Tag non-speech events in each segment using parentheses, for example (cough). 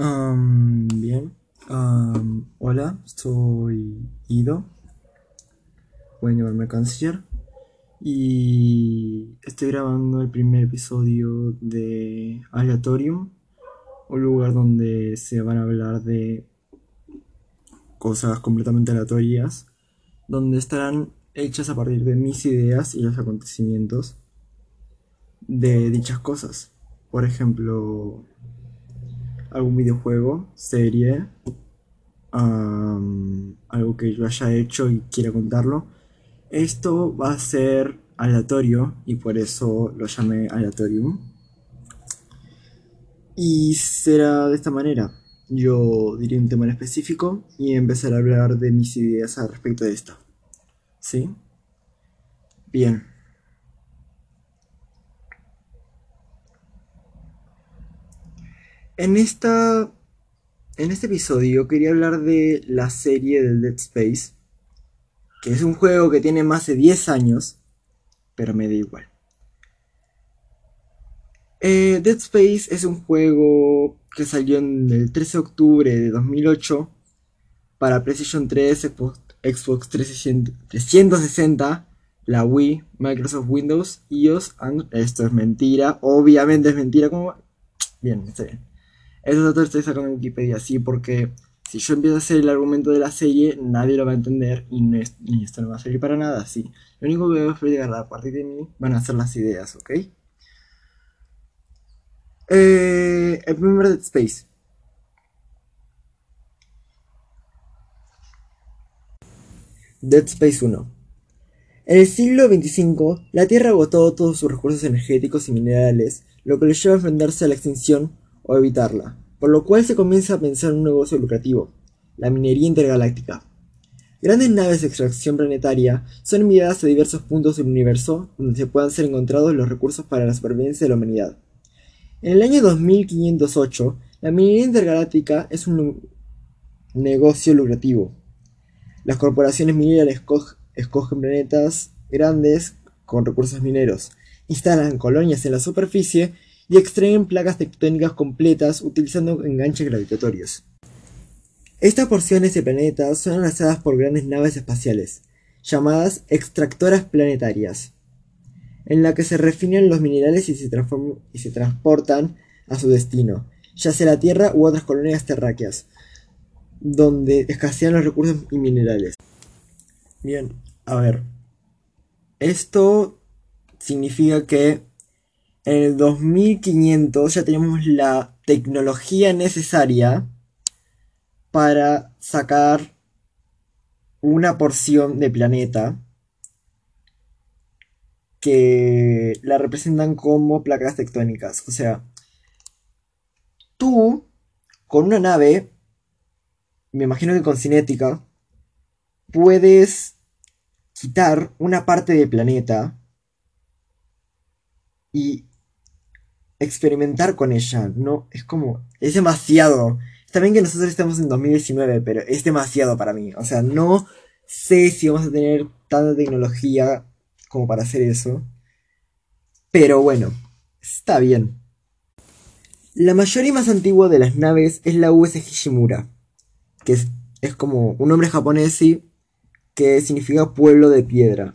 Am, bien. Hola, soy Ido. Pueden llamarme Canciller. Y estoy grabando el primer episodio de Aleatorium, un lugar donde se van a hablar de cosas completamente aleatorias, donde estarán hechas a partir de mis ideas y los acontecimientos de dichas cosas. Por ejemplo, algún videojuego, serie, algo que yo haya hecho y quiera contarlo. Esto va a ser aleatorio y por eso lo llamé aleatorium. Y será de esta manera. Yo diré un tema en específico y empezaré a hablar de mis ideas al respecto de esto. ¿Sí? Bien. En esta, en este episodio quería hablar de la serie del Dead Space, que es un juego que tiene más de 10 años, pero me da igual. Eh, Dead Space es un juego que salió en el 13 de octubre de 2008 para PlayStation 3, Xbox, Xbox 360, 360, la Wii, Microsoft Windows, iOS, Android. Esto es mentira, obviamente es mentira. ¿Cómo va? Bien, está bien. Estos datos estoy sacando en Wikipedia, sí, porque si yo empiezo a hacer el argumento de la serie, nadie lo va a entender y, no esto no va a servir para nada, sí. Lo único que voy a explicar a partir de mí van a ser las ideas, ¿ok? Eh, el primer Dead Space. Dead Space 1. En el siglo XXV, la Tierra agotó todos sus recursos energéticos y minerales, lo que le lleva a enfrentarse a la extinción o evitarla, por lo cual se comienza a pensar en un negocio lucrativo, la minería intergaláctica. Grandes naves de extracción planetaria son enviadas a diversos puntos del universo donde se puedan ser encontrados los recursos para la supervivencia de la humanidad. En el año 2508, la minería intergaláctica es un negocio lucrativo. Las corporaciones mineras esco- escogen planetas grandes con recursos mineros, instalan colonias en la superficie y extraen placas tectónicas completas utilizando enganches gravitatorios. Estas porciones de planetas son lanzadas por grandes naves espaciales, llamadas extractoras planetarias, en la que se refinan los minerales y se, y se transportan a su destino, ya sea la Tierra u otras colonias terráqueas, donde escasean los recursos y minerales. Bien, a ver. Esto significa que en el 2500 ya tenemos la tecnología necesaria para sacar una porción de planeta que la representan como placas tectónicas. O sea, tú con una nave, me imagino que con cinética, puedes quitar una parte del planeta y experimentar con ella. No, es como, es demasiado. Está bien que nosotros estamos en 2019, pero es demasiado para mí. O sea, no sé si vamos a tener tanta tecnología como para hacer eso. Pero bueno, está bien. La mayor y más antigua de las naves es la USS Hishimura, que es, es como un nombre japonés que significa pueblo de piedra,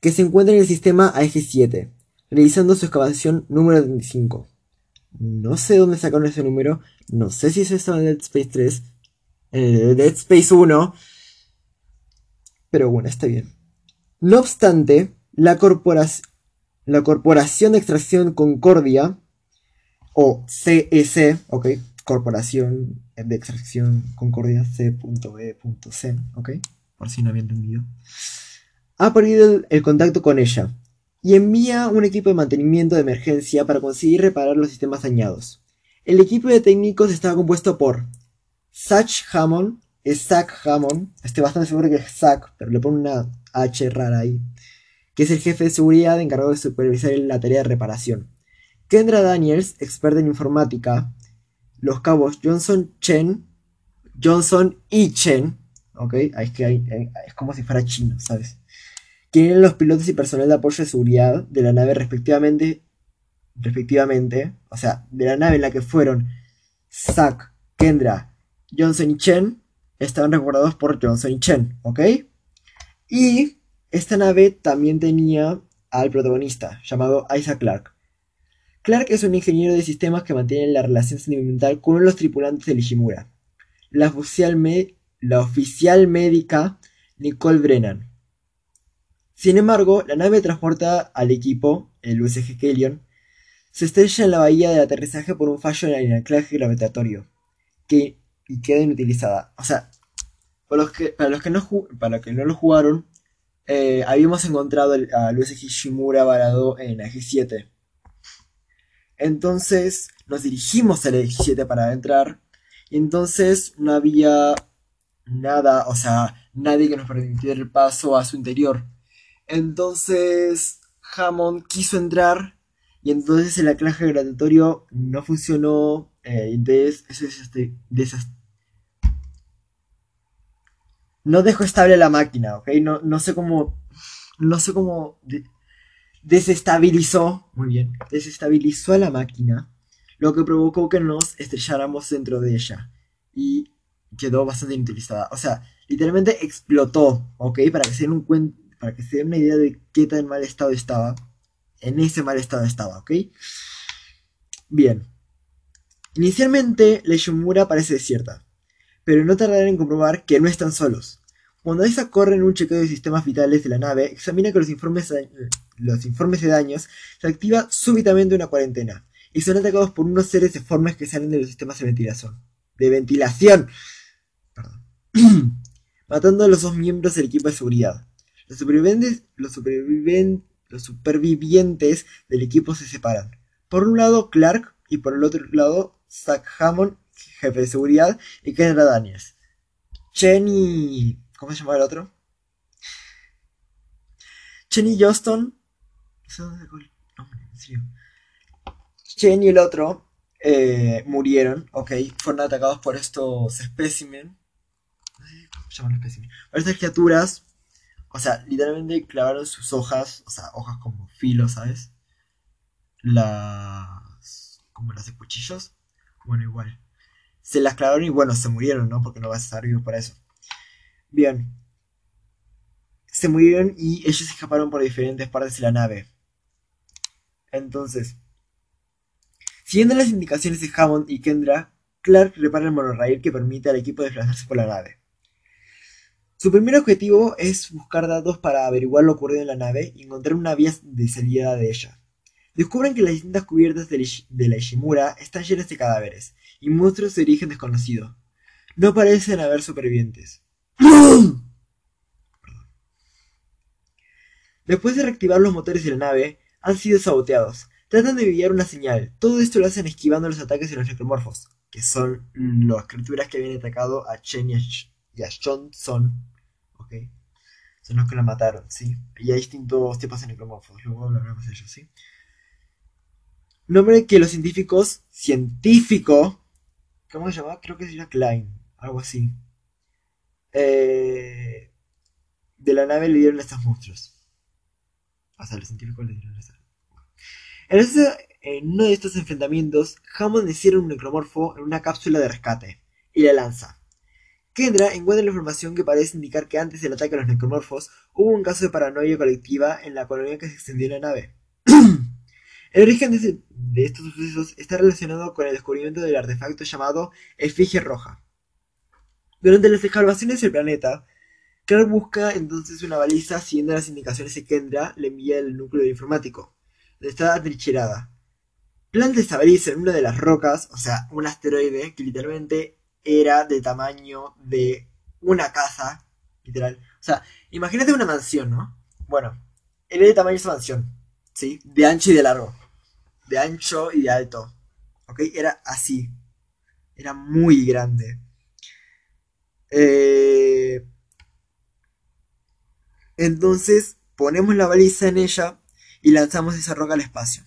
que se encuentra en el sistema AG7, realizando su excavación número 35. No sé dónde sacaron ese número, no sé si eso estaba en Dead Space 3, en Dead Space 1, pero bueno, está bien. No obstante, la, la Corporación de Extracción Concordia, o CEC, ok, Corporación de Extracción Concordia C.E.C, ok, por si no había entendido, ha perdido el, el contacto con ella y envía un equipo de mantenimiento de emergencia para conseguir reparar los sistemas dañados. El equipo de técnicos estaba compuesto por Zach Hammond, es Zach Hammond, estoy bastante seguro que es Zach, pero le pongo una H rara ahí, que es el jefe de seguridad encargado de supervisar la tarea de reparación. Kendra Daniels, experta en informática, los cabos Johnson Chen, Johnson y Chen, ok, es que es como si fuera chino, ¿sabes? Eran los pilotos y personal de apoyo de seguridad de la nave respectivamente, respectivamente, o sea, de la nave en la que fueron Zack, Kendra, Johnson y Chen estaban recordados por Johnson y Chen, ¿ok? Y esta nave también tenía al protagonista, llamado Isaac Clarke. Clark es un ingeniero de sistemas que mantiene la relación sentimental con los tripulantes de Ishimura, la la oficial médica Nicole Brennan. Sin embargo, la nave transporta al equipo, el USG Kellion, se estrella en la bahía de aterrizaje por un fallo en el anclaje gravitatorio que, y queda inutilizada. O sea, para los que, para los que, no, para que no lo jugaron, eh, habíamos encontrado al USG Shimura varado en la G7. Entonces nos dirigimos al G7 para entrar. Y entonces no había nada, o sea, nadie que nos permitiera el paso a su interior. Entonces Hammond quiso entrar y entonces el anclaje gravitatorio no funcionó. Eh, entonces, eso es este, no dejó estable la máquina, ¿ok? No, no sé cómo. No sé cómo. desestabilizó. Muy bien. Desestabilizó a la máquina. Lo que provocó que nos estrelláramos dentro de ella. Y quedó bastante inutilizada. O sea, literalmente explotó, ¿ok? Para que se den, un para que se den una idea de qué tan mal estado estaba. En ese mal estado estaba, ¿ok? Bien. Inicialmente, la Ishimura parece desierta pero no tardarán en comprobar que no están solos. Cuando esa corre en un chequeo de sistemas vitales de la nave, examina que los informes, los informes de daños se activa súbitamente una cuarentena y son atacados por unos seres deformes que salen de los sistemas de ventilación. De ventilación. Perdón. (clears throat) Matando a los dos miembros del equipo de seguridad. Los supervivientes, del equipo se separan. Por un lado Clark y por el otro lado Zack Hammond jefe de seguridad, y Kendra Daniels. Chen y... ¿Cómo se llama el otro? Chen y Johnston... Chen y el otro eh, murieron, ok, fueron atacados por estos espécimen. ¿Cómo se llaman espécimen? Por estas criaturas, o sea, literalmente clavaron sus hojas, o sea, hojas como filo, ¿sabes? Las. como las de cuchillos. Bueno, igual se las clavaron y bueno, se murieron, ¿no? Porque no vas a estar vivo para eso. Bien. Se murieron y ellos escaparon por diferentes partes de la nave. Entonces, siguiendo las indicaciones de Hammond y Kendra, Clark repara el monorail que permite al equipo desplazarse por la nave. Su primer objetivo es buscar datos para averiguar lo ocurrido en la nave y encontrar una vía de salida de ella. Descubren que las distintas cubiertas de la Ishimura están llenas de cadáveres, y monstruos de origen desconocido. No parecen haber supervivientes. (clears throat) Después de reactivar los motores de la nave, han sido saboteados. Tratan de enviar una señal. Todo esto lo hacen esquivando los ataques de los necromorfos, que son las criaturas que habían atacado a Chen y a, Johnson. Ok. Son los que la mataron, ¿sí? Y hay distintos tipos de necromorfos. Luego hablaremos de ellos, ¿sí? Nombre que los científicos, científico, ¿Cómo se llama? Creo que llama Klein, algo así. Eh, de la nave le dieron a estos monstruos. O sea, los científicos le dieron a En uno de estos enfrentamientos, Hammond hicieron un necromorfo en una cápsula de rescate y la lanza. Kendra encuentra la información que parece indicar que antes del ataque a los necromorfos hubo un caso de paranoia colectiva en la colonia que se extendió en la nave. (clears throat) El origen de, estos sucesos está relacionado con el descubrimiento del artefacto llamado Efigie Roja. Durante las excavaciones del planeta, Clark busca entonces una baliza siguiendo las indicaciones que Kendra le envía el núcleo informático, donde está atrincherada. Planta esta baliza en una de las rocas, o sea, un asteroide que literalmente era de tamaño de una casa, literal. O sea, imagínate una mansión, ¿no? Bueno, era de tamaño de esa mansión, ¿sí? De ancho y de largo de ancho y de alto. ¿Ok? Era así. Era muy grande. Eh, entonces ponemos la baliza en ella y lanzamos esa roca al espacio.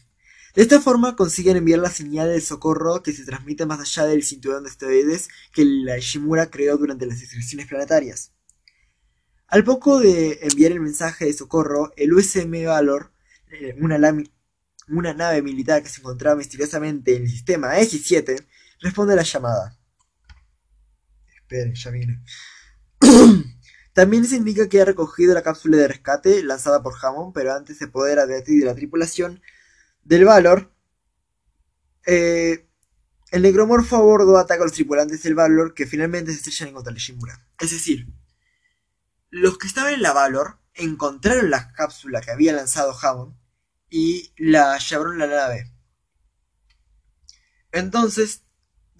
De esta forma consiguen enviar la señal de socorro que se transmite más allá del cinturón de asteroides que la Ishimura creó durante las excursiones planetarias. Al poco de enviar el mensaje de socorro, el USM Valor, eh, una, una nave militar que se encontraba misteriosamente en el sistema X7 responde a la llamada. Esperen, ya viene. (coughs) También se indica que ha recogido la cápsula de rescate lanzada por Hammond, pero antes de poder advertir de la tripulación del Valor, eh, el necromorfo a bordo ataca a los tripulantes del Valor que finalmente se estrellan en contra de Shimura. Es decir, los que estaban en la Valor encontraron la cápsula que había lanzado Hammond y la llevaron a la nave. Entonces,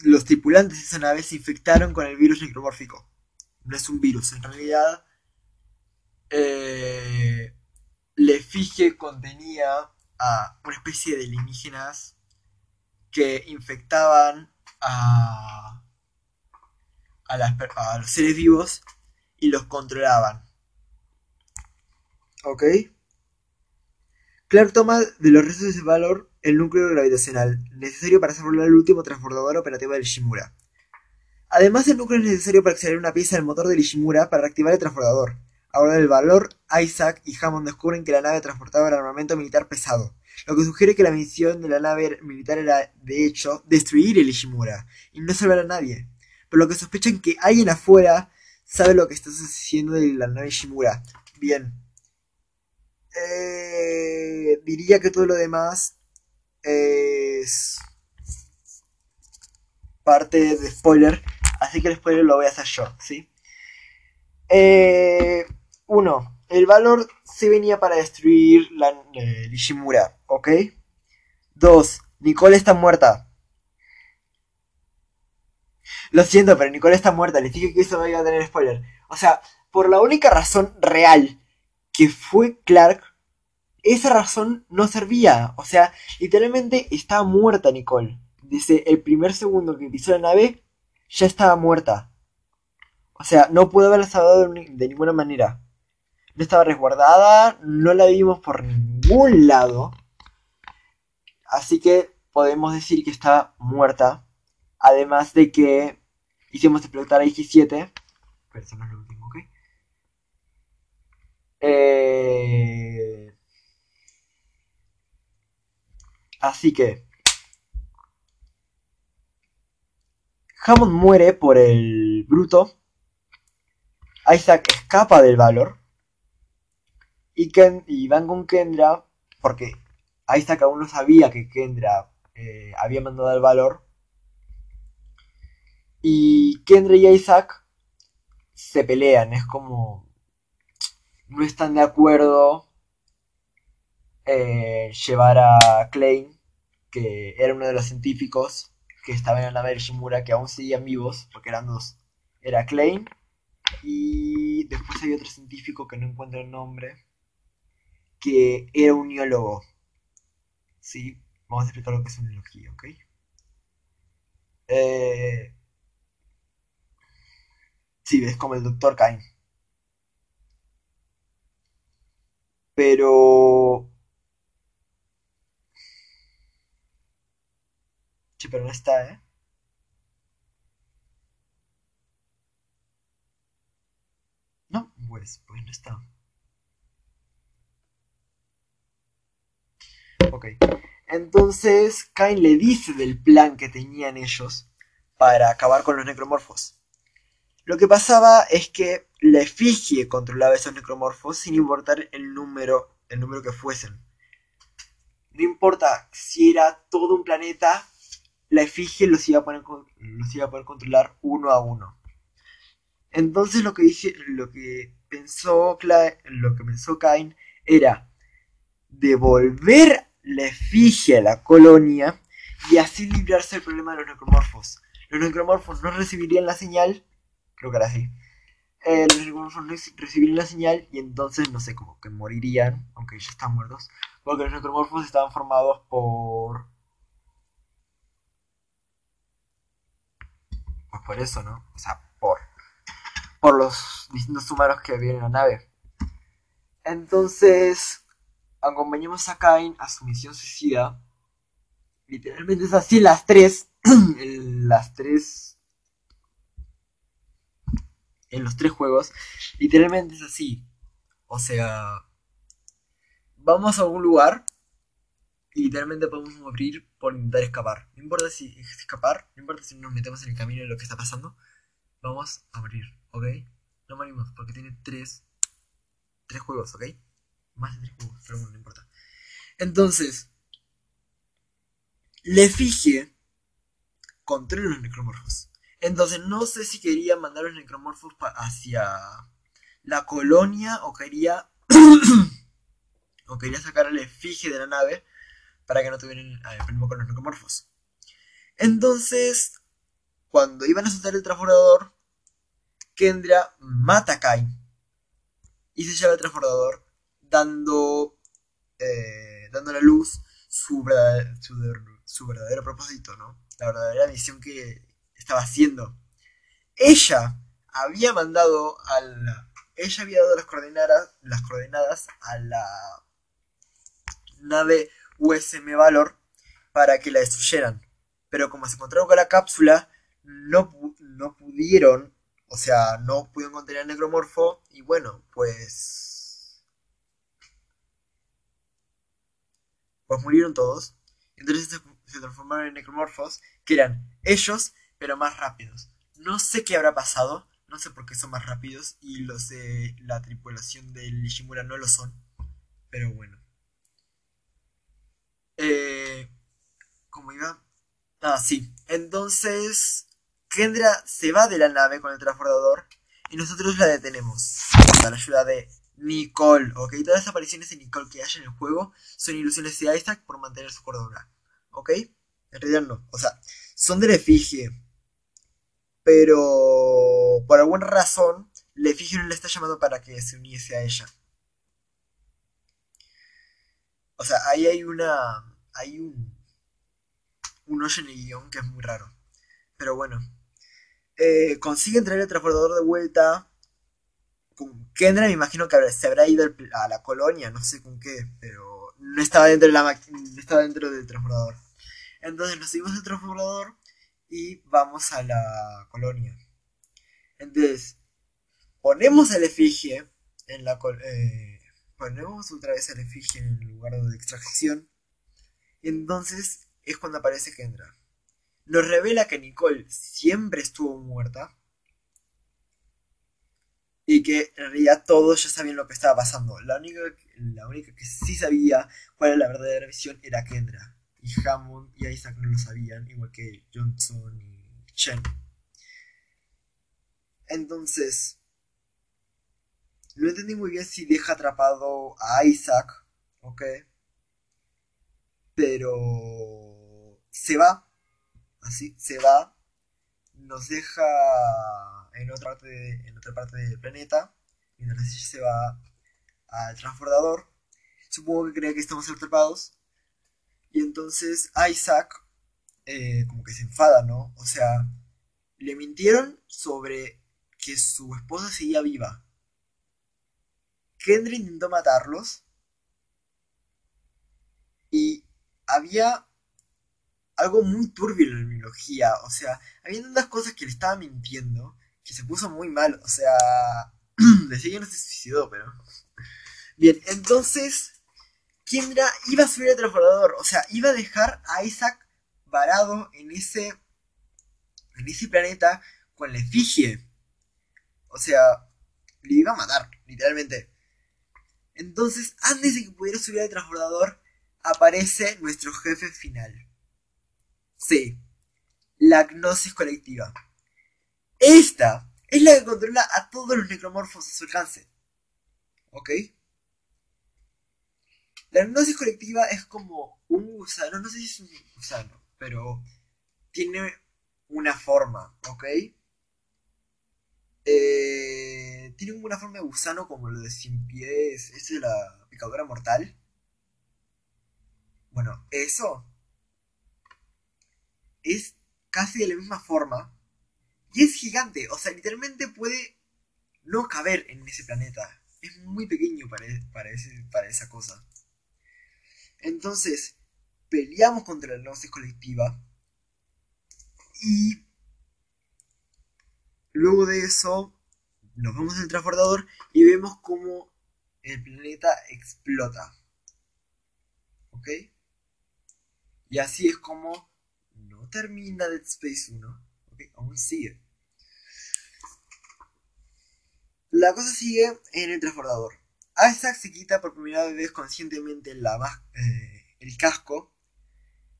los tripulantes de esa nave se infectaron con el virus necromórfico. No es un virus, en realidad. Eh, la efigie contenía a una especie de alienígenas que infectaban a, a, a los seres vivos y los controlaban. ¿Ok? Clark toma de los restos de ese valor el núcleo gravitacional, necesario para volar el último transbordador operativo del Ishimura. Además, el núcleo es necesario para extraer una pieza del motor del Ishimura para reactivar el transbordador. Ahora el valor, Isaac y Hammond descubren que la nave transportaba el armamento militar pesado, lo que sugiere que la misión de la nave militar era, de hecho, destruir el Ishimura y no salvar a nadie. Pero lo que sospechan que alguien afuera sabe lo que está sucediendo de la nave Ishimura. Bien. Eh, diría que todo lo demás es parte de spoiler, así que el spoiler lo voy a hacer yo, ¿sí? Eh, uno, el valor se venía para destruir la eh, ¿ok? Dos, Nicole está muerta. Lo siento, pero Nicole está muerta. Les dije que eso no iba a tener spoiler. O sea, por la única razón real que fue Clark esa razón no servía. O sea, literalmente estaba muerta Nicole. Desde el primer segundo que pisó la nave, ya estaba muerta. O sea, no pudo haberla salvado de ninguna manera. No estaba resguardada, no la vimos por ningún lado. Así que podemos decir que estaba muerta. Además de que hicimos explotar a IG-7. Pero eso no es lo último, ¿ok? Eh... Así que... Hammond muere por el bruto. Isaac escapa del valor. Y, Ken, y van con Kendra. Porque Isaac aún no sabía que Kendra eh, había mandado al valor. Y Kendra y Isaac se pelean. Es como... No están de acuerdo eh, llevar a Klein, que era uno de los científicos que estaba en la nave de Shimura, que aún seguían vivos, porque eran dos. Era Klein y después hay otro científico que no encuentro el nombre, que era un neólogo. Sí, vamos a explicar lo que es una neología, ¿ok? Eh... Sí, es como el Dr. Kain. Pero Sí, pero no está, ¿eh? No, pues, pues no está. Entonces, Kain le dice del plan que tenían ellos para acabar con los necromorfos. Lo que pasaba es que la efigie controlaba esos necromorfos sin importar el número, el número que fuesen. No importa si era todo un planeta la efigie los iba a poder, controlar uno a uno. Entonces lo que dije, lo que pensó lo que pensó Kain era devolver la efigie a la colonia y así librarse del problema de los necromorfos. Los necromorfos no recibirían la señal, creo que era así. Eh, los necromorfos no recibirían la señal y entonces no sé, como que morirían, aunque ya están muertos, porque los necromorfos estaban formados por pues por eso, ¿no? O sea, por, por los distintos humanos que había en la nave. Entonces, acompañamos a Kain a su misión suicida. Literalmente es así las tres. (clears throat) las tres. En los tres juegos. Literalmente es así. O sea. Vamos a un lugar. Y literalmente podemos morir por intentar escapar. No importa si es escapar, no importa si nos metemos en el camino de lo que está pasando. Vamos a morir, ¿ok? No morimos porque tiene tres, tres juegos, ¿ok? Más de tres juegos, pero bueno, no importa. Entonces, le fije contra los necromorfos. Entonces no sé si quería mandar los necromorfos hacia la colonia o quería (clears throat) o quería sacar el efigie de la nave para que no tuvieran problema con los necromorfos. Entonces, cuando iban a soltar el transbordador, Kendra mata a Kai y se lleva el transbordador dando eh, a la luz su su verdadero propósito, ¿no? La verdadera misión que estaba haciendo. Ella había mandado a la... Ella había dado las coordenadas, las coordenadas a la nave USM Valor para que la destruyeran. Pero como se encontraron con la cápsula, no, no pudieron, o sea, no pudieron contener al necromorfo. Y bueno, pues... Pues murieron todos. Entonces se transformaron en necromorfos, que eran ellos pero más rápidos. No sé qué habrá pasado, no sé por qué son más rápidos y los de la tripulación del Ishimura no lo son, pero bueno. Eh, ¿Cómo iba? Ah, sí. Entonces, Kendra se va de la nave con el transbordador y nosotros la detenemos. Con la ayuda de Nicole, ¿ok? Todas las apariciones de Nicole que hay en el juego son ilusiones de Isaac por mantener su cordura, ¿ok? En realidad no, o sea, son de la efigie pero por alguna razón Lefigio no le está llamando para que se uniese a ella. O sea, ahí hay una. Hay un. Un hoyo en el guion que es muy raro. Pero bueno. Eh, consiguen traer el transbordador de vuelta. Con Kendra me imagino que se habrá ido a la colonia, no sé con qué, pero no estaba dentro de la no estaba dentro del transbordador. Entonces nos seguimos el transbordador y vamos a la colonia. Entonces, ponemos el efigie en la eh, ponemos otra vez el efigie en el lugar de extracción. Y entonces es cuando aparece Kendra. Nos revela que Nicole siempre estuvo muerta. Y que en realidad todos ya sabían lo que estaba pasando. La única, la única que sí sabía cuál era la verdadera visión era Kendra y Hammond y Isaac no lo sabían, igual que Johnson y Chen. Entonces, no entendí muy bien si deja atrapado a Isaac, ¿ok? Pero se va, así, se va, nos deja en otra parte, en otra parte del planeta, mientras se va al transbordador. Supongo que cree que estamos atrapados y entonces Isaac eh, como que se enfada, ¿no? O sea, le mintieron sobre que su esposa seguía viva. Kendra intentó matarlos. Y había algo muy turbio en la biología. O sea, había tantas cosas que le estaba mintiendo que se puso muy mal. O sea, (clears throat) decía que no se suicidó, pero... Bien, entonces Kendra iba a subir el transbordador, o sea, iba a dejar a Isaac varado en ese, en ese planeta con la efigie. O sea, le iba a matar, literalmente. Entonces, antes de que pudiera subir al transbordador, aparece nuestro jefe final. Sí, la gnosis colectiva. Esta es la que controla a todos los necromorfos a su alcance. ¿Ok? La hipnosis colectiva es como un gusano, no sé si es un gusano, pero tiene una forma, ¿ok? Eh, tiene una forma de gusano como lo de sin pies, es de la picadora mortal. Bueno, eso es casi de la misma forma y es gigante, o sea, literalmente puede no caber en ese planeta. Es muy pequeño para, para, para esa cosa. Entonces, peleamos contra la gnosis colectiva. Y luego de eso, nos vemos en el transbordador y vemos cómo el planeta explota. ¿Ok? Y así es como no termina Dead Space 1. ¿Ok? Aún sigue. La cosa sigue en el transbordador. Isaac se quita por primera vez conscientemente la eh, el casco,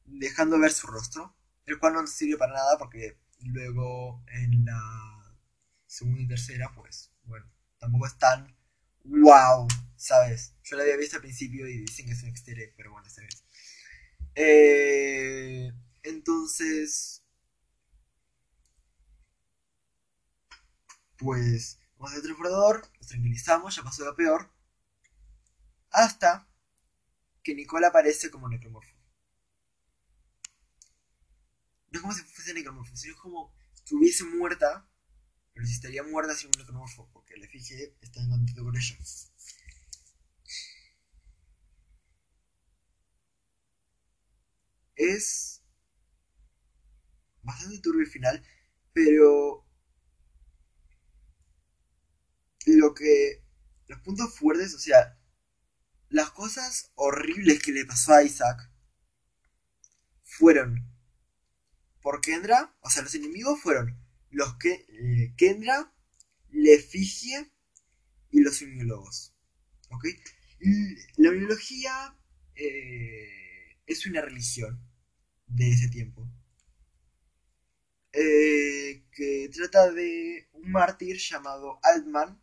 dejando ver su rostro, el cual no sirve para nada porque luego en la segunda y tercera, pues, bueno, tampoco es tan wow, ¿sabes? Yo la había visto al principio y dicen que es un exterior, pero bueno, está bien. Eh, entonces, pues, vamos al transbordador, nos tranquilizamos, ya pasó lo peor. Hasta que Nicole aparece como necromorfo. No es como si fuese necromorfo, sino como si estuviese muerta, pero si estaría muerta sin un necromorfo, porque le fijé, está en contacto con ella. Es bastante turbio el final, pero lo que los puntos fuertes, o sea, las cosas horribles que le pasó a Isaac fueron por Kendra, o sea, los enemigos fueron los que eh, Kendra, Lefigie y los uniólogos. ¿Ok? La uniología eh, es una religión de ese tiempo eh, que trata de un mártir llamado Altman.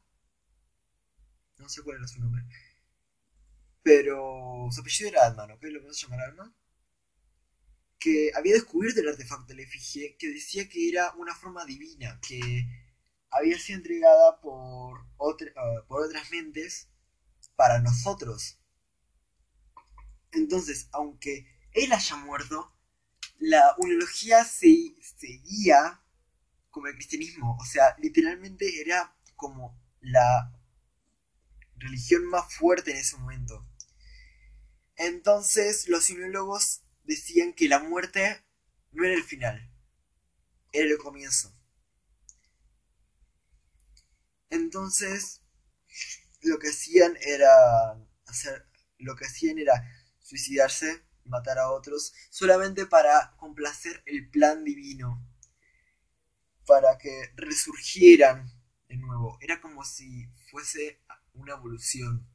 No sé cuál era su nombre pero su apellido era Adman, ¿ok? Lo vamos a llamar Adman. Que había descubierto el artefacto la efigie que decía que era una forma divina, que había sido entregada por, ah, por otras mentes para nosotros. Entonces, aunque él haya muerto, la unología se, seguía como el cristianismo. O sea, literalmente era como la religión más fuerte en ese momento. Entonces los simiólogos decían que la muerte no era el final, era el comienzo. Entonces lo que hacían era hacer, lo que hacían era suicidarse, matar a otros, solamente para complacer el plan divino, para que resurgieran de nuevo. Era como si fuese una evolución,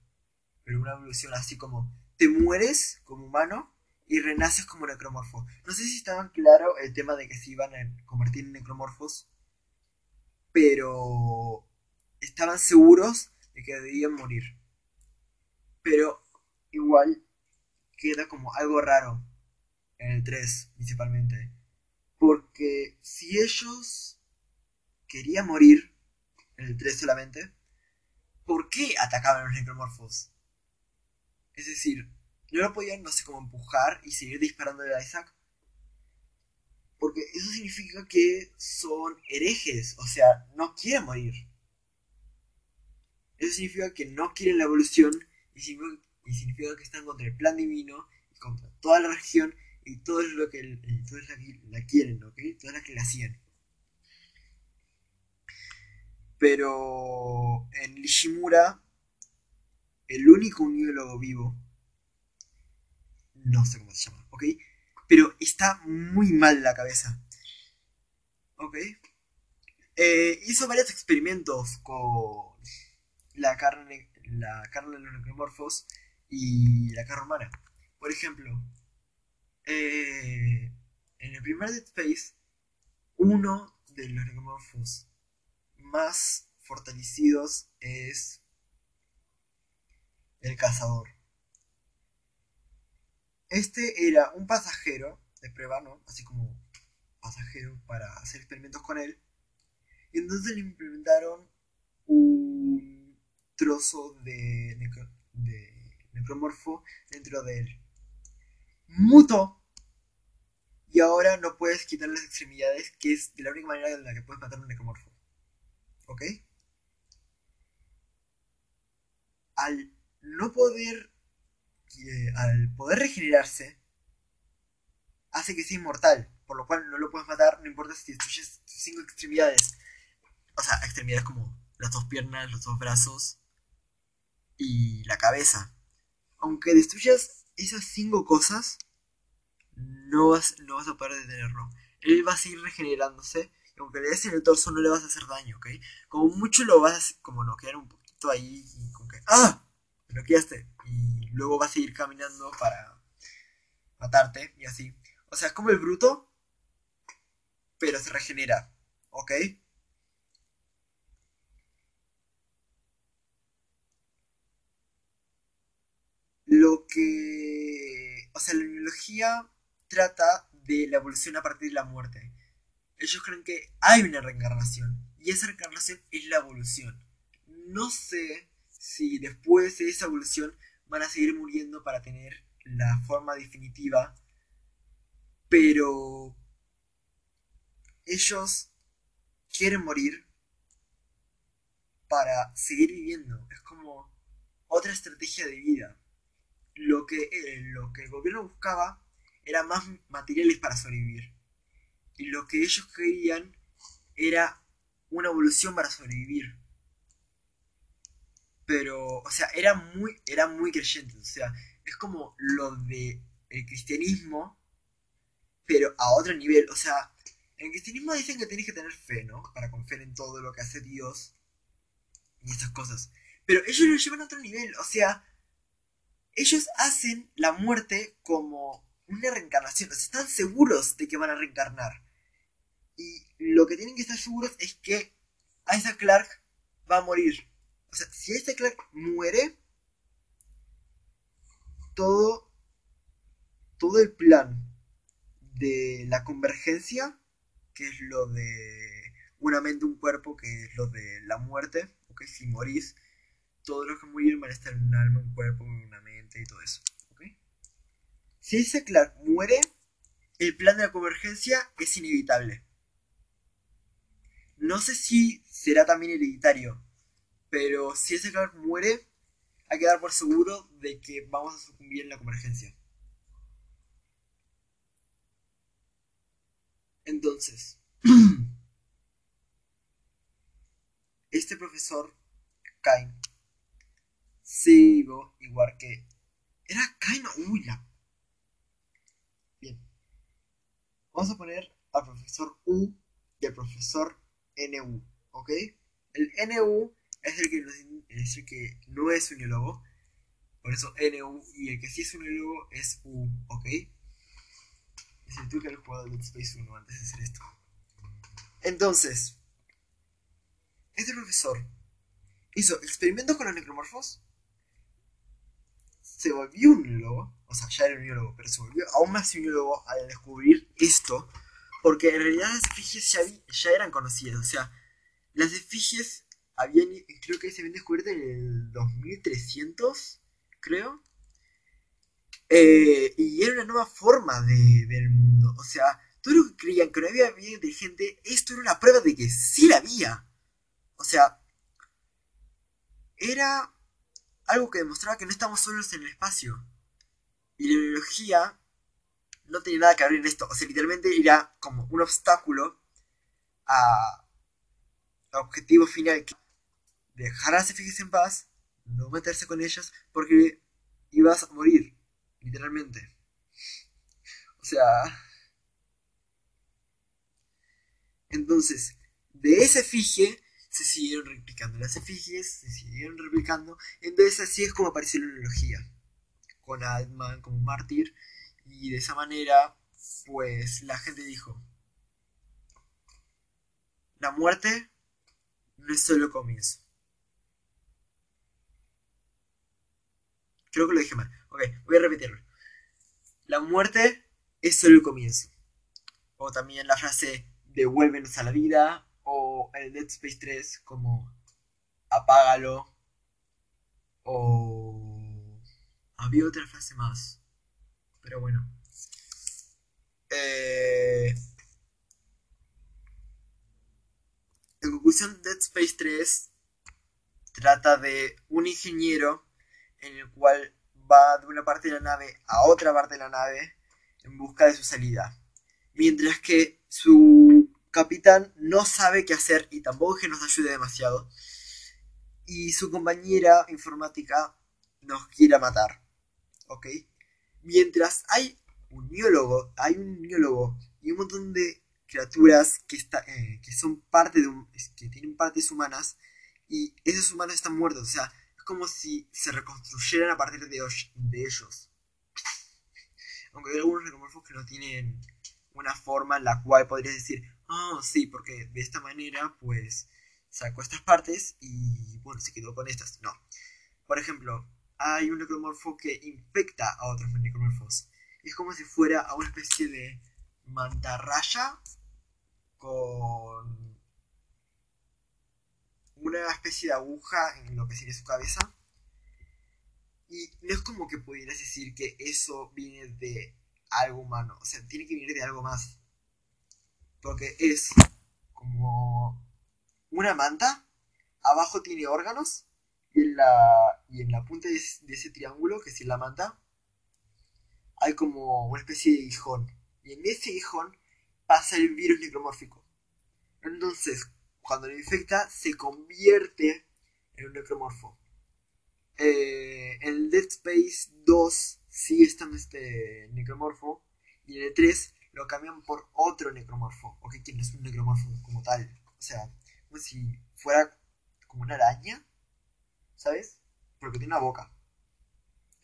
pero una evolución así como te mueres como humano y renaces como necromorfo. No sé si estaban claro el tema de que se iban a convertir en necromorfos, pero estaban seguros de que debían morir. Pero igual queda como algo raro en el 3 principalmente. Porque si ellos querían morir en el 3 solamente, ¿por qué atacaban a los necromorfos? Es decir, no lo podían, no sé cómo empujar y seguir disparándole a Isaac. Porque eso significa que son herejes, o sea, no quieren morir. Eso significa que no quieren la evolución y significa, que están contra el plan divino y contra toda la región y todo lo que, la quieren, ¿ok? Todas las que la hacían. Pero en Lishimura el único uniólogo vivo, no sé cómo se llama, ¿ok? Pero está muy mal la cabeza, ¿ok? Eh, hizo varios experimentos con la carne, la carne de los necromorfos y la carne humana. Por ejemplo, eh, en el primer Dead Space, uno de los necromorfos más fortalecidos es el cazador. Este era un pasajero de prueba, ¿no? Así como pasajero para hacer experimentos con él. Y entonces le implementaron un trozo de, necromorfo dentro de él. Mutó. Y ahora no puedes quitar las extremidades, que es de la única manera en la que puedes matar un necromorfo. ¿Ok? Al no poder, al poder regenerarse, hace que sea inmortal, por lo cual no lo puedes matar, no importa si destruyes cinco extremidades. O sea, extremidades como las dos piernas, los dos brazos y la cabeza. Aunque destruyas esas cinco cosas, no vas, no vas a poder detenerlo. Él va a seguir regenerándose. Aunque le des en el torso, no le vas a hacer daño, ¿ok? Como mucho lo vas a como noquear un poquito ahí y como que. ¡Ah! Me noqueaste. Y luego va a seguir caminando para matarte y así. O sea, es como el bruto, pero se regenera, ¿ok? Lo que... O sea, la biología trata de la evolución a partir de la muerte. Ellos creen que hay una reencarnación y esa reencarnación es la evolución. No sé si después de esa evolución van a seguir muriendo para tener la forma definitiva, pero ellos quieren morir para seguir viviendo. Es como otra estrategia de vida. Lo que, eh, lo que el gobierno buscaba era más materiales para sobrevivir. Y lo que ellos querían era una evolución para sobrevivir. Pero, o sea, era muy, era muy creyentes. O sea, es como lo de el cristianismo, pero a otro nivel. O sea, en el cristianismo dicen que tienes que tener fe, ¿no? Para confiar en todo lo que hace Dios y esas cosas. Pero ellos lo llevan a otro nivel. O sea, ellos hacen la muerte como una reencarnación. O sea, están seguros de que van a reencarnar. Y lo que tienen que estar seguros es que Isaac Clark va a morir. O sea, si Isaac Clark muere, todo, todo el plan de la convergencia, que es lo de una mente, un cuerpo, que es lo de la muerte, ok, si morís, todos los que mueren van a estar en un alma, un cuerpo, una mente y todo eso. Si ese Clark muere, el plan de la convergencia es inevitable. No sé si será también hereditario, pero si ese Clark muere, hay que dar por seguro de que vamos a sucumbir en la convergencia. Entonces, (clears throat) este profesor, Kain, sigo igual que... ¿Era Kain? Uy, la Bien. Vamos a poner al profesor U y al profesor NU, ¿ok? El NU es el que, es el que no es uniólogo, por eso NU, y el que sí es uniólogo es U, ¿ok? Es el que he jugado Dead Space 1 antes de hacer esto. Entonces, este profesor hizo experimentos con los necromorfos se volvió un biólogo, o sea, ya era un biólogo, pero se volvió aún más un biólogo al descubrir esto, porque en realidad las efigies ya, eran conocidas, o sea, las efigies habían, creo que se habían descubierto en el 2300, creo, eh, y era una nueva forma de ver el mundo, o sea, todo lo que creían que no había vida inteligente, esto era una prueba de que sí la había, o sea, era algo que demostraba que no estamos solos en el espacio. Y la biología no tenía nada que ver en esto. O sea, literalmente era como un obstáculo a, objetivo final. Dejar a las efigies en paz, no meterse con ellas, porque ibas a morir, literalmente. O sea... Entonces, de esa efigie se siguieron replicando las efigies, se siguieron replicando. Entonces así es como apareció la neurología, con Altman como mártir. Y de esa manera, pues la gente dijo, la muerte no es solo comienzo. Creo que lo dije mal. Ok, voy a repetirlo. La muerte es solo el comienzo. O también la frase devuélvenos a la vida o el Dead Space 3 como apágalo o había otra frase más pero bueno eh... en conclusión Dead Space 3 trata de un ingeniero en el cual va de una parte de la nave a otra parte de la nave en busca de su salida mientras que su capitán no sabe qué hacer y tampoco es que nos ayude demasiado. Y su compañera informática nos quiera matar. ¿Ok? Mientras hay un niólogo, hay un niólogo y un montón de criaturas que, está, eh, que son parte de un, que tienen partes humanas y esos humanos están muertos, o sea, es como si se reconstruyeran a partir de, de ellos. Aunque hay algunos necromorfos que no tienen una forma en la cual podrías decir, ah, sí, porque de esta manera, pues, sacó estas partes y, bueno, se quedó con estas. No. Por ejemplo, hay un necromorfo que infecta a otros necromorfos. Es como si fuera a una especie de mantarraya con una especie de aguja en lo que sería su cabeza. Y no es como que pudieras decir que eso viene de algo humano. O sea, tiene que venir de algo más. Porque es como una manta. Abajo tiene órganos. Y la, y en la punta de, ese triángulo, que es la manta, hay como una especie de guijón. Y en ese guijón pasa el virus necromórfico. Entonces, cuando lo infecta, se convierte en un necromorfo. Eh, en Dead Space 2 sigue estando este necromorfo. Y en el 3 lo cambian por otro necromorfo. Ok, que no es un necromorfo como tal. O sea, como si fuera como una araña. ¿Sabes? Porque tiene una boca.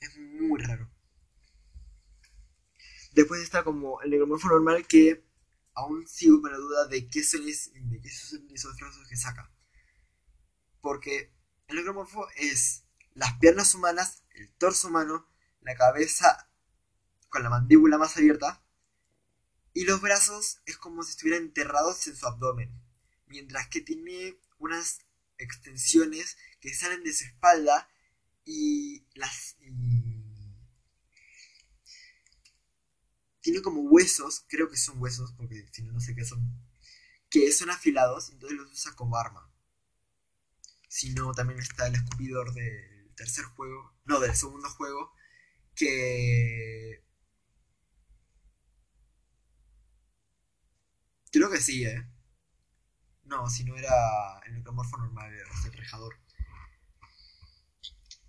Es muy raro. Después está como el necromorfo normal que aún sigo con la duda de qué son, de qué son esos trozos que saca. Porque el necromorfo es las piernas humanas, el torso humano, la cabeza con la mandíbula más abierta y los brazos es como si estuvieran enterrados en su abdomen, mientras que tiene unas extensiones que salen de su espalda y las tiene como huesos, creo que son huesos, porque si no, no sé qué son, que son afilados, entonces los usa como arma. Si no, también está el escupidor del tercer juego, no, del segundo juego, que... Creo que sí, ¿eh? No, si no era el necromorfo normal, era el rejador.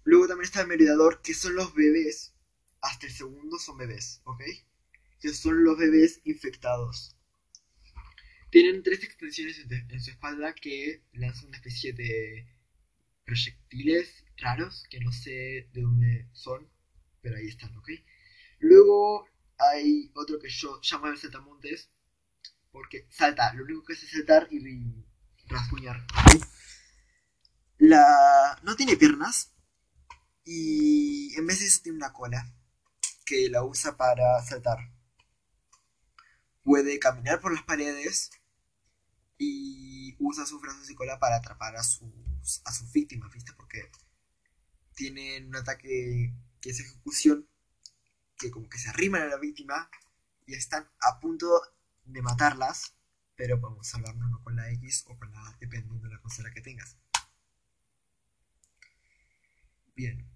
Luego también está el meridador, que son los bebés. Hasta el segundo son bebés, ¿ok? que son los bebés infectados. Tienen tres extensiones en su espalda que lanzan una especie de proyectiles raros que no sé de dónde son, pero ahí están, ¿ok? Luego hay otro que yo llamo el saltamontes, porque salta, lo único que hace es saltar y rasguñar. La... No tiene piernas y en vez de eso tiene una cola que la usa para saltar puede caminar por las paredes y usa sus brazos y cola para atrapar a sus, a sus víctimas, ¿viste? Porque tienen un ataque que es ejecución, que como que se arriman a la víctima y están a punto de matarlas, pero podemos salvarnos con la X o con la A, dependiendo de la consola que tengas. Bien.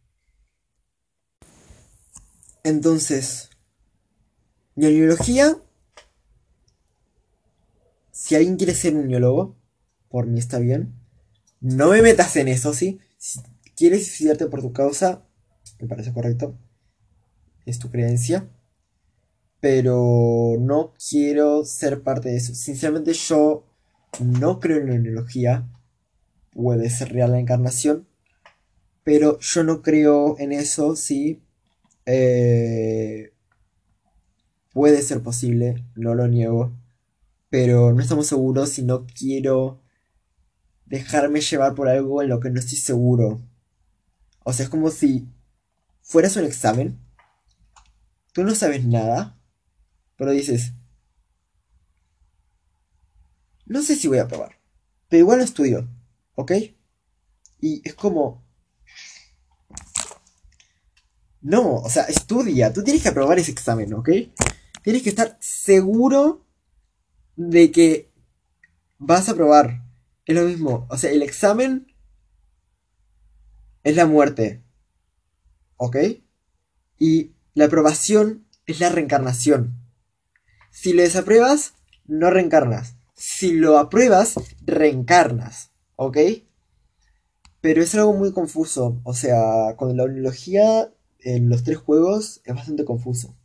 Entonces, neurología si alguien quiere ser un neólogo, por mí está bien. No me metas en eso, ¿sí? Si quieres suicidarte por tu causa, me parece correcto. Es tu creencia. Pero no quiero ser parte de eso. Sinceramente yo no creo en la. Puede ser real la encarnación. Pero yo no creo en eso, sí. Eh, puede ser posible, no lo niego pero no estamos seguros y no quiero dejarme llevar por algo en lo que no estoy seguro. O sea, es como si fueras un examen, tú no sabes nada, pero dices, no sé si voy a probar, pero igual lo estudio, ¿ok? Y es como... No, o sea, estudia, tú tienes que aprobar ese examen, ¿ok? Tienes que estar seguro de que vas a probar. Es lo mismo. O sea, el examen es la muerte. ¿Ok? Y la aprobación es la reencarnación. Si lo desapruebas, no reencarnas. Si lo apruebas, reencarnas. ¿Ok? Pero es algo muy confuso. O sea, con la unilogía en los tres juegos es bastante confuso.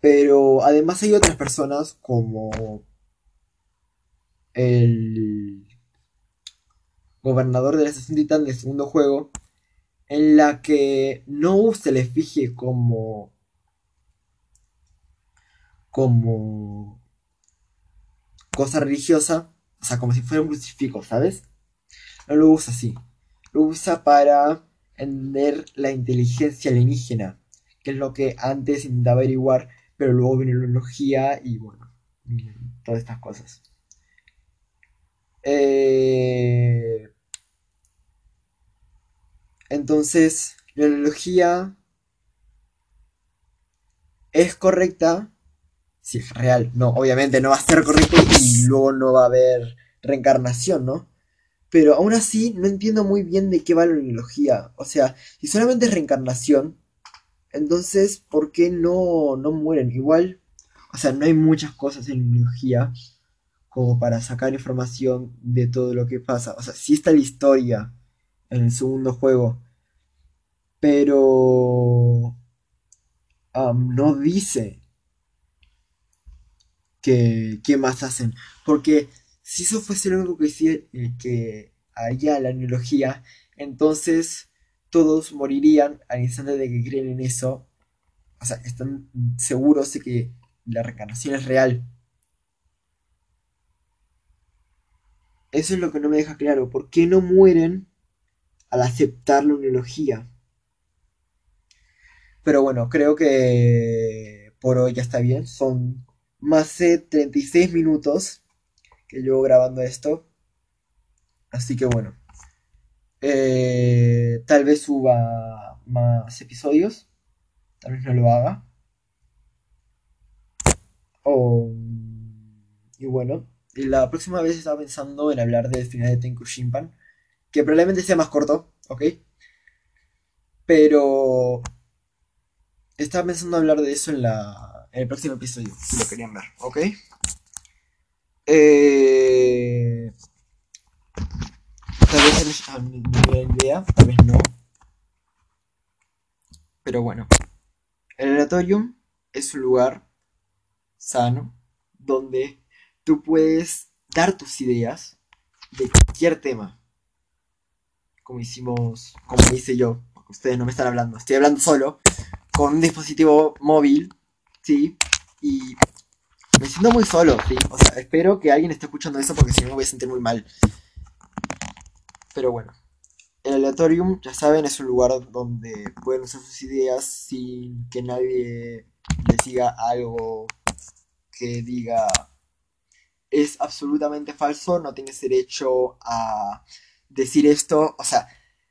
Pero además hay otras personas como el gobernador de la estación Titán del segundo juego, en la que no se le fije como como cosa religiosa, o sea, como si fuera un crucifijo, ¿sabes? No lo usa así. Lo usa para entender la inteligencia alienígena, que es lo que antes intentaba averiguar, pero luego vino la neurología y bueno, todas estas cosas. Eh, entonces, la neurología es correcta si es real. No, obviamente no va a ser correcto y luego no va a haber reencarnación, ¿no? Pero aún así no entiendo muy bien de qué va la neurología. O sea, si solamente es reencarnación, entonces, ¿por qué no, no mueren? Igual, o sea, no hay muchas cosas en neurología como para sacar información de todo lo que pasa. O sea, sí está la historia en el segundo juego, pero no dice que, qué más hacen. Porque si eso fuese lo único que, eh, que haría la neurología, entonces todos morirían al instante de que creen en eso. O sea, están seguros de que la reencarnación es real. Eso es lo que no me deja claro. ¿Por qué no mueren al aceptar la neurología? Pero bueno, creo que por hoy ya está bien. Son más de 36 minutos que llevo grabando esto. Así que bueno. Eh, tal vez suba más episodios. Tal vez no lo haga. Oh, y bueno. La próxima vez estaba pensando en hablar del final de Tenku Shimpan. Que probablemente sea más corto, ¿ok? Pero... Estaba pensando hablar de eso en la en el próximo episodio, si lo querían ver, ¿ok? Eh, tal vez no ni idea, tal vez no. Pero bueno, el oratorium es un lugar sano donde tú puedes dar tus ideas de cualquier tema. Como hicimos, como hice yo, porque ustedes no me están hablando, estoy hablando solo, con un dispositivo móvil, sí, y me siento muy solo, sí. O sea, espero que alguien esté escuchando eso porque si no me voy a sentir muy mal. Pero bueno. El aleatorium, ya saben, es un lugar donde pueden usar sus ideas sin que nadie les diga algo que diga es absolutamente falso, no tienes derecho a decir esto. O sea,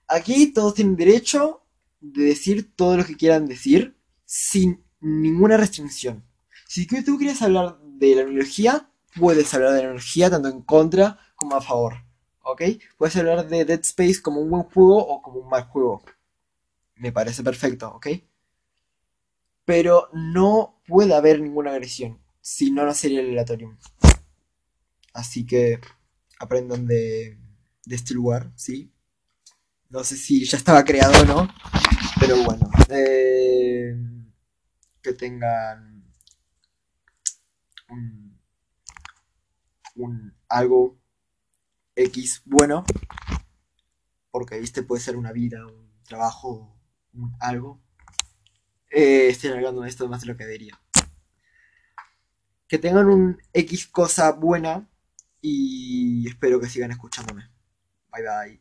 aquí todos tienen derecho de decir todo lo que quieran decir sin ninguna restricción. Si tú quieres hablar de la energía, puedes hablar de la energía tanto en contra como a favor. ¿Ok? Puedes hablar de Dead Space como un buen juego o como un mal juego. Me parece perfecto, ¿ok? Pero no puede haber ninguna agresión. Si no, no sería el aleatorio. Así que aprendan de, de este lugar, ¿sí? No sé si ya estaba creado o no. Pero bueno. Eh, que tengan un, algo X bueno. Porque viste puede ser una vida, un trabajo, un algo. Eh, estoy alargando esto más de lo que debería. Que tengan un X cosa buena y espero que sigan escuchándome. Bye bye.